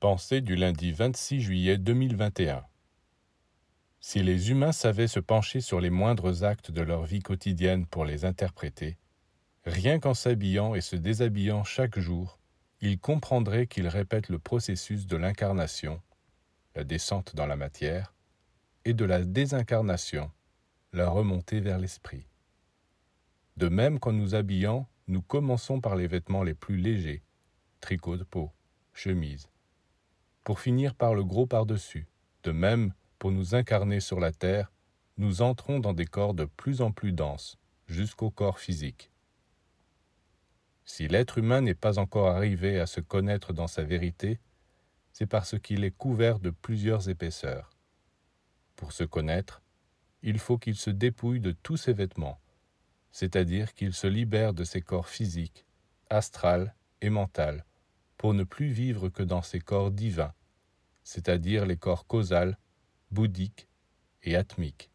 Pensée du lundi 26 juillet 2021 Si les humains savaient se pencher sur les moindres actes de leur vie quotidienne pour les interpréter, rien qu'en s'habillant et se déshabillant chaque jour, ils comprendraient qu'ils répètent le processus de l'incarnation, la descente dans la matière, et de la désincarnation, la remontée vers l'esprit. De même qu'en nous habillant, nous commençons par les vêtements les plus légers, tricot de peau, chemise, pour finir par le gros par-dessus. De même, pour nous incarner sur la terre, nous entrons dans des corps de plus en plus denses, jusqu'au corps physique. Si l'être humain n'est pas encore arrivé à se connaître dans sa vérité, c'est parce qu'il est couvert de plusieurs épaisseurs. Pour se connaître, il faut qu'il se dépouille de tous ses vêtements, c'est-à-dire qu'il se libère de ses corps physiques, astral et mental, pour ne plus vivre que dans ses corps divins, c'est-à-dire les corps causal, bouddhiques et atmiques.